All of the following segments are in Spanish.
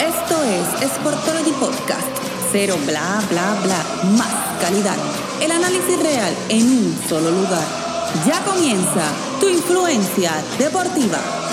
Esto es Sportology Podcast. Cero bla bla bla. Más calidad. El análisis real en un solo lugar. Ya comienza tu influencia deportiva.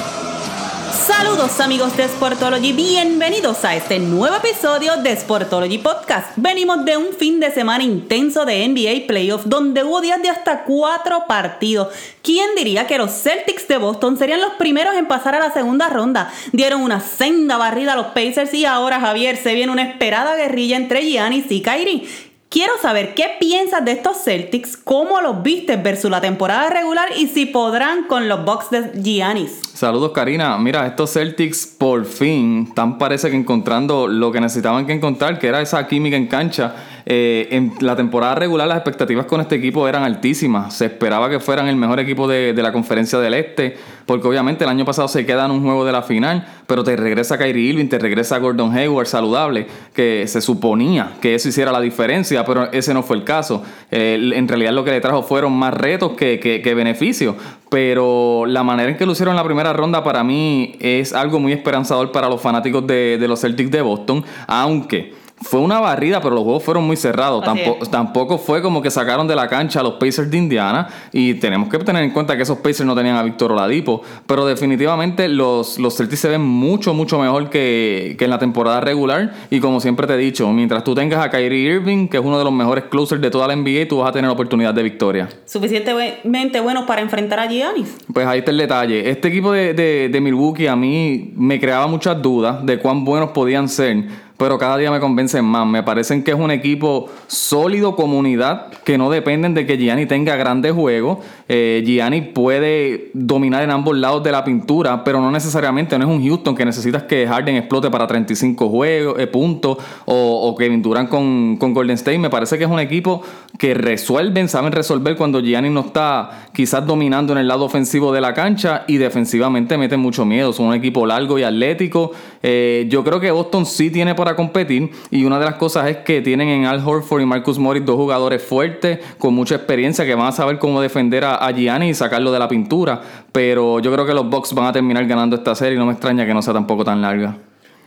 Saludos amigos de Sportology, bienvenidos a este nuevo episodio de Sportology Podcast. Venimos de un fin de semana intenso de NBA Playoffs donde hubo días de hasta cuatro partidos. ¿Quién diría que los Celtics de Boston serían los primeros en pasar a la segunda ronda? Dieron una senda barrida a los Pacers y ahora Javier se viene una esperada guerrilla entre Giannis y Kyrie. Quiero saber qué piensas de estos Celtics, cómo los viste versus la temporada regular y si podrán con los Bucks de Giannis. Saludos Karina, mira, estos Celtics por fin están parece que encontrando lo que necesitaban que encontrar, que era esa química en cancha. Eh, en la temporada regular las expectativas con este equipo eran altísimas, se esperaba que fueran el mejor equipo de, de la conferencia del Este, porque obviamente el año pasado se queda en un juego de la final, pero te regresa Kyrie Irving, te regresa Gordon Hayward saludable, que se suponía que eso hiciera la diferencia, pero ese no fue el caso. en realidad lo que le trajo fueron más retos que, que, beneficios, pero la manera en que lo hicieron en la primera ronda para mí es algo muy esperanzador para los fanáticos de, de los Celtics de Boston, aunque fue una barrida, pero los juegos fueron muy cerrados. Tampoco, tampoco, fue como que sacaron de la cancha a los Pacers de Indiana. Y tenemos que tener en cuenta que esos Pacers no tenían a Víctor Oladipo. Pero definitivamente los, los Celtics se ven mucho, mucho mejor que, que, en la temporada regular. Y como siempre te he dicho, mientras tú tengas a Kyrie Irving, que es uno de los mejores closers de toda la NBA, tú vas a tener oportunidad de victoria. Suficientemente buenos para enfrentar a Giannis. Pues ahí está el detalle. Este equipo de, de, de Milwaukee a mí me creaba muchas dudas de cuán buenos podían ser pero cada día me convencen más. Me parecen que es un equipo sólido, comunidad, que no dependen de que Gianni tenga grandes juegos. Eh, Gianni puede dominar en ambos lados de la pintura, pero no necesariamente, no es un Houston que necesitas que Harden explote para 35 juegos, eh, puntos, o, o, Kevin Durant con, con, Golden State. Me parece que es un equipo que resuelven, saben resolver cuando Gianni no está quizás dominando en el lado ofensivo de la cancha y defensivamente meten mucho miedo. Son un equipo largo y atlético. Eh, yo creo que Boston sí tiene competir. Y una de las cosas es que tienen en Al Horford y Marcus Morris dos jugadores fuertes, con mucha experiencia, que van a saber cómo defender a, Gianni y sacarlo de la pintura. Pero yo creo que los Bucks van a terminar ganando esta serie y no me extraña que no sea tampoco tan larga.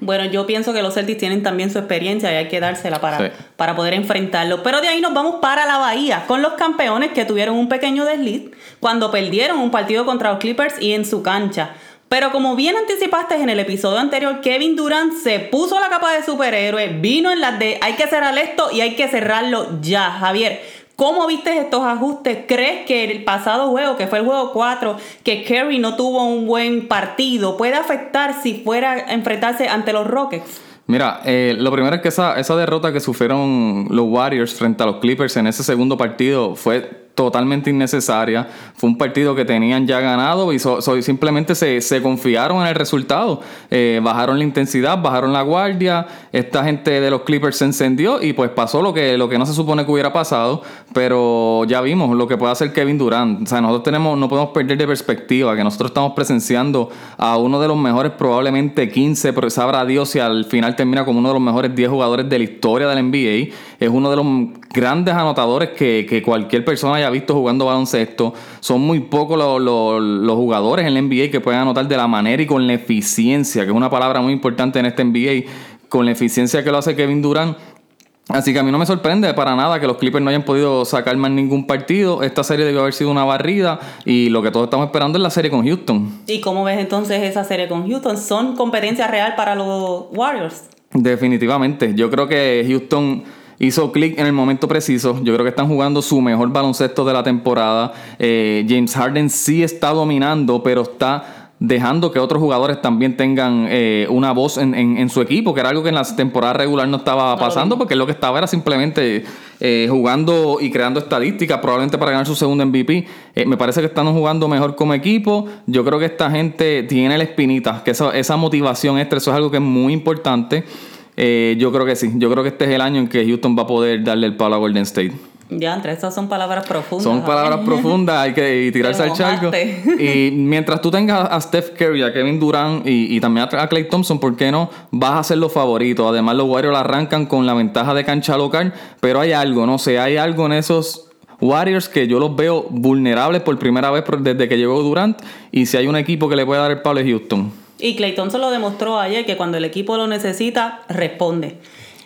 Bueno, yo pienso que los Celtics tienen también su experiencia y hay que dársela para, para poder enfrentarlo. Pero de ahí nos vamos para la Bahía, con los campeones que tuvieron un pequeño desliz cuando perdieron un partido contra los Clippers y en su cancha. Pero como bien anticipaste en el episodio anterior, Kevin Durant se puso la capa de superhéroe, vino en las de hay que cerrar esto y hay que cerrarlo ya. Javier, ¿cómo viste estos ajustes? ¿Crees que el pasado juego, que fue el juego 4, que Kerry no tuvo un buen partido, puede afectar si fuera a enfrentarse ante los Rockets? Mira, eh, lo primero es que esa, esa derrota que sufrieron los Warriors frente a los Clippers en ese segundo partido fue totalmente innecesaria. Fue un partido que tenían ya ganado y simplemente se, se, confiaron en el resultado. Eh, bajaron la intensidad, bajaron la guardia. Esta gente de los Clippers se encendió y pues pasó lo que, lo que no se supone que hubiera pasado. Pero ya vimos lo que puede hacer Kevin Durant. O sea, nosotros tenemos, no podemos perder de perspectiva que nosotros estamos presenciando a uno de los mejores, probablemente 15, pero sabrá Dios si al final termina como uno de los mejores 10 jugadores de la historia del NBA. Es uno de los grandes anotadores que, que cualquier persona haya visto jugando baloncesto. Son muy pocos los, jugadores en la NBA que pueden anotar de la manera y con la eficiencia, que es una palabra muy importante en este NBA, con la eficiencia que lo hace Kevin Durant. Así que a mí no me sorprende para nada que los Clippers no hayan podido sacar más ningún partido. Esta serie debió haber sido una barrida y lo que todos estamos esperando es la serie con Houston. ¿Y cómo ves entonces esa serie con Houston? ¿Son competencia real para los Warriors? Definitivamente. Yo creo que Houston hizo clic en el momento preciso. Yo creo que están jugando su mejor baloncesto de la temporada. Eh, James Harden sí está dominando, pero está dejando que otros jugadores también tengan eh, una voz en, su equipo, que era algo que en la temporada regular no estaba pasando, porque lo que estaba era simplemente eh, jugando y creando estadísticas, probablemente para ganar su segundo MVP. me parece que están jugando mejor como equipo. Yo creo que esta gente tiene la espinita, que esa, esa motivación extra, eso es algo que es muy importante. Eh, yo creo que sí. Yo creo que este es el año en que Houston va a poder darle el palo a Golden State. Ya, entre estas son palabras profundas. Son palabras profundas, hay que tirarse al charco. Y mientras tú tengas a Steph Curry, a Kevin Durant y, también a, Clay Thompson, ¿por qué no? Vas a ser los favoritos. Además, los Warriors arrancan con la ventaja de cancha local, pero hay algo, no sé, hay algo en esos Warriors que yo los veo vulnerables por primera vez desde que llegó Durant. Y si hay un equipo que le puede dar el palo es Houston. Y Clayton se lo demostró ayer que cuando el equipo lo necesita, responde.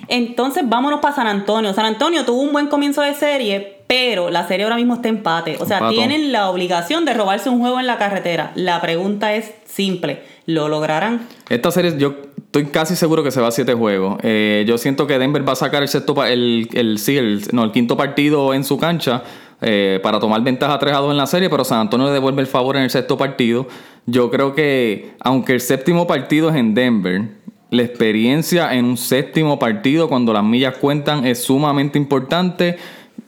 Entonces vámonos para San Antonio. San Antonio tuvo un buen comienzo de serie, pero la serie ahora mismo está empate. O sea, tienen la obligación de robarse un juego en la carretera. La pregunta es simple, ¿lo lograrán? Esta serie yo estoy casi seguro que se va a siete juegos. Eh, yo siento que Denver va a sacar el sexto, el, el, sí, el, no, el quinto partido en su cancha. Eh, para tomar ventaja 3 a 2 en la serie, pero San Antonio le devuelve el favor en el sexto partido. Yo creo que, aunque el séptimo partido es en Denver, la experiencia en un séptimo partido, cuando las millas cuentan, es sumamente importante.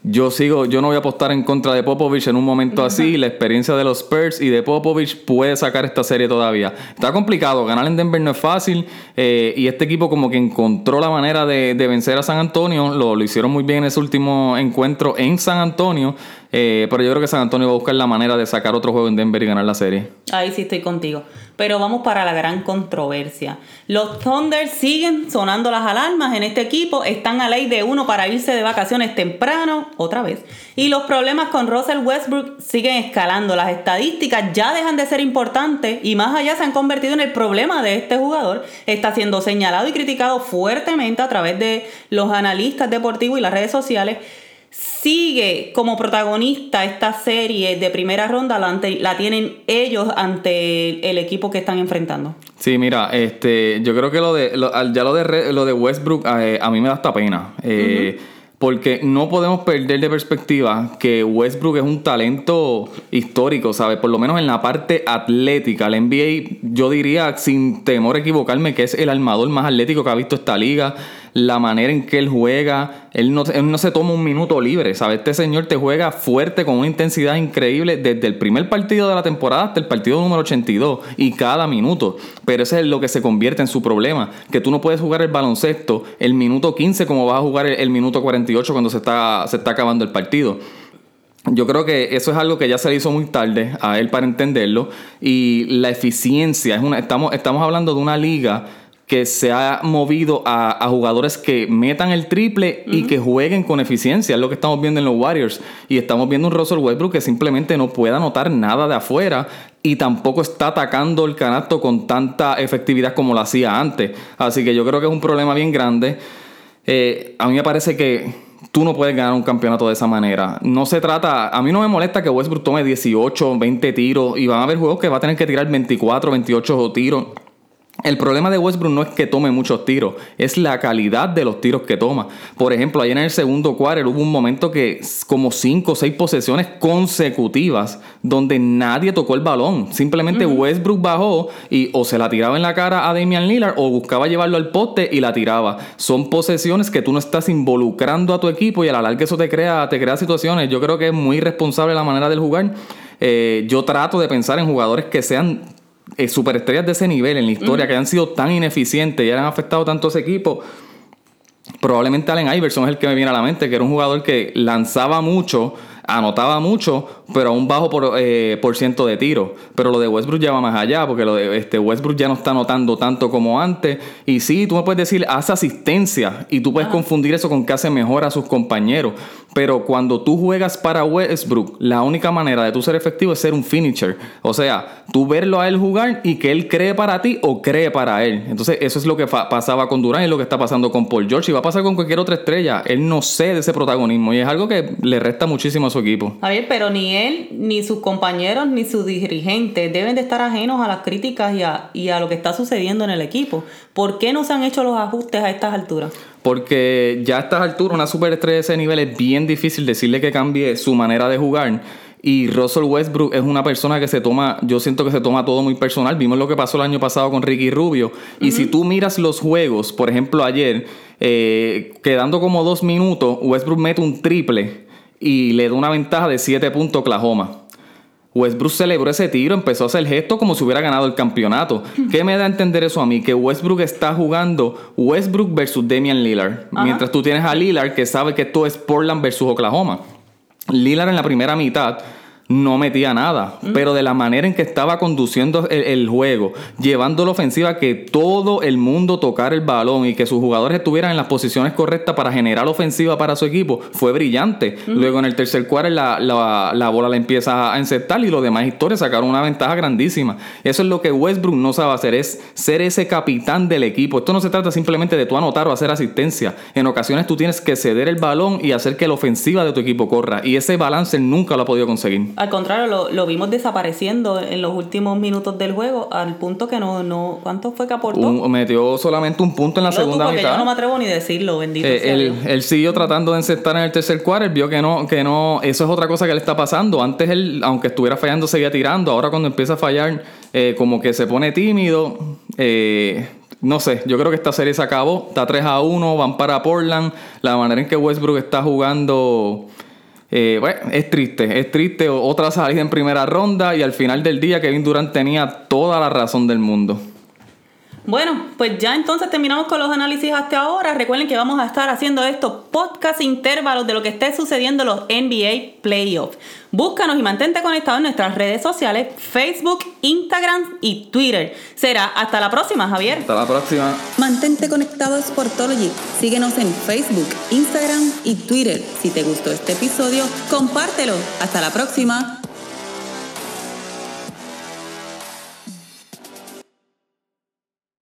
Yo sigo, yo no voy a apostar en contra de Popovich en un momento así. La experiencia de los Spurs y de Popovich puede sacar esta serie todavía. Está complicado, ganar en Denver no es fácil. Eh, y este equipo como que encontró la manera de, vencer a San Antonio. Lo, lo, hicieron muy bien en ese último encuentro en San Antonio. Eh, pero yo creo que San Antonio va a buscar la manera de sacar otro juego en Denver y ganar la serie. Ahí sí estoy contigo. Pero vamos para la gran controversia. Los Thunder siguen sonando las alarmas en este equipo. Están a ley de uno para irse de vacaciones temprano, otra vez. Y los problemas con Russell Westbrook siguen escalando. Las estadísticas ya dejan de ser importantes y más allá se han convertido en el problema de este jugador. Está siendo señalado y criticado fuertemente a través de los analistas deportivos y las redes sociales sigue como protagonista esta serie de primera ronda, la, tienen ellos ante el equipo que están enfrentando. Sí, mira, este, yo creo que lo de, ya lo de, lo de Westbrook eh, a mí me da hasta pena. Eh, porque no podemos perder de perspectiva que Westbrook es un talento histórico, ¿sabes? Por lo menos en la parte atlética. El NBA, yo diría, sin temor a equivocarme, que es el armador más atlético que ha visto esta liga la manera en que él juega. Él no, no, se toma un minuto libre, ¿sabes? Este señor te juega fuerte con una intensidad increíble desde el primer partido de la temporada hasta el partido número 82 y cada minuto. Pero ese es lo que se convierte en su problema, que tú no puedes jugar el baloncesto el minuto 15 como vas a jugar el, minuto 48 cuando se está, se está acabando el partido. Yo creo que eso es algo que ya se le hizo muy tarde a él para entenderlo. Y la eficiencia, es una, estamos, estamos hablando de una liga que se ha movido a, jugadores que metan el triple y que jueguen con eficiencia. Es lo que estamos viendo en los Warriors. Y estamos viendo un Russell Westbrook que simplemente no puede anotar nada de afuera y tampoco está atacando el canasto con tanta efectividad como lo hacía antes. Así que yo creo que es un problema bien grande. Eh, a mí me parece que tú no puedes ganar un campeonato de esa manera. No se trata, a mí no me molesta que Westbrook tome 18, 20 tiros y van a haber juegos que va a tener que tirar 24, 28 tiros. El problema de Westbrook no es que tome muchos tiros, es la calidad de los tiros que toma. Por ejemplo, ayer en el segundo quarter hubo un momento que como cinco o seis posesiones consecutivas donde nadie tocó el balón. Simplemente Westbrook bajó y o se la tiraba en la cara a Damian Lillard o buscaba llevarlo al poste y la tiraba. Son posesiones que tú no estás involucrando a tu equipo y a la larga eso te crea, te crea situaciones. Yo creo que es muy responsable la manera de jugar. Eh, yo trato de pensar en jugadores que sean eh, superestrellas de ese nivel en la historia que han sido tan ineficientes y han afectado tanto a ese equipo. Probablemente Allen Iverson es el que me viene a la mente, que era un jugador que lanzaba mucho, anotaba mucho, pero a un bajo por, eh, por ciento de tiro. Pero lo de Westbrook ya va más allá, porque lo de este Westbrook ya no está anotando tanto como antes. Y sí, tú me puedes decir, hace asistencia, y tú puedes confundir eso con que hace mejor a sus compañeros. Pero cuando tú juegas para Westbrook, la única manera de tú ser efectivo es ser un finisher. O sea, tú verlo a él jugar y que él cree para ti o cree para él. Entonces, eso es lo que pasaba con Durán y lo que está pasando con Paul George y va a pasar con cualquier otra estrella. Él no cede ese protagonismo y es algo que le resta muchísimo su equipo. A ver, pero ni él, ni sus compañeros, ni sus dirigentes deben de estar ajenos a las críticas y a, y a lo que está sucediendo en el equipo. ¿Por qué no se han hecho los ajustes a estas alturas? Porque ya a estas alturas, una superestrella de ese nivel es bien difícil decirle que cambie su manera de jugar. Y Russell Westbrook es una persona que se toma, yo siento que se toma todo muy personal. Vimos lo que pasó el año pasado con Ricky Rubio. Y si tú miras los juegos, por ejemplo ayer, eh, quedando como dos minutos, Westbrook mete un triple y le da una ventaja de 7 puntos a Oklahoma. Westbrook celebró ese tiro, empezó a hacer gesto como si hubiera ganado el campeonato. ¿Qué me da a entender eso a mí? Que Westbrook está jugando Westbrook versus Damian Lillard. Mientras tú tienes a Lillard que sabe que esto es Portland versus Oklahoma. Lillard en la primera mitad no metía nada, pero de la manera en que estaba conduciendo el, el, juego, llevando la ofensiva que todo el mundo tocara el balón y que sus jugadores estuvieran en las posiciones correctas para generar ofensiva para su equipo, fue brillante. Luego en el tercer cuarto la, la, la, bola la empieza a insertar y los demás historias sacaron una ventaja grandísima. Eso es lo que Westbrook no sabe hacer, es ser ese capitán del equipo. Esto no se trata simplemente de tú anotar o hacer asistencia. En ocasiones tú tienes que ceder el balón y hacer que la ofensiva de tu equipo corra. Y ese balance nunca lo ha podido conseguir. Al contrario, lo, lo, vimos desapareciendo en los últimos minutos del juego, al punto que no, no ¿cuánto fue que aportó? Un, metió solamente un punto en la no, segunda tú, mitad. Yo no me atrevo ni decirlo, bendito. Eh, sea él, él, siguió tratando de insertar en el tercer cuarto, vio que no, que no, eso es otra cosa que le está pasando. Antes él, aunque estuviera fallando, seguía tirando. Ahora cuando empieza a fallar, eh, como que se pone tímido. Eh, no sé, yo creo que esta serie se acabó. Está 3 a 1, van para Portland. La manera en que Westbrook está jugando. Eh, bueno, es triste, es triste. Otra salida en primera ronda y al final del día Kevin Durant tenía toda la razón del mundo. Bueno, pues ya entonces terminamos con los análisis hasta ahora. Recuerden que vamos a estar haciendo estos podcast intervalos de lo que esté sucediendo en los NBA Playoffs. Búscanos y mantente conectado en nuestras redes sociales, Facebook, Instagram y Twitter. Será hasta la próxima, Javier. Hasta la próxima. Mantente conectado a Sportology. Síguenos en Facebook, Instagram y Twitter. Si te gustó este episodio, compártelo. Hasta la próxima.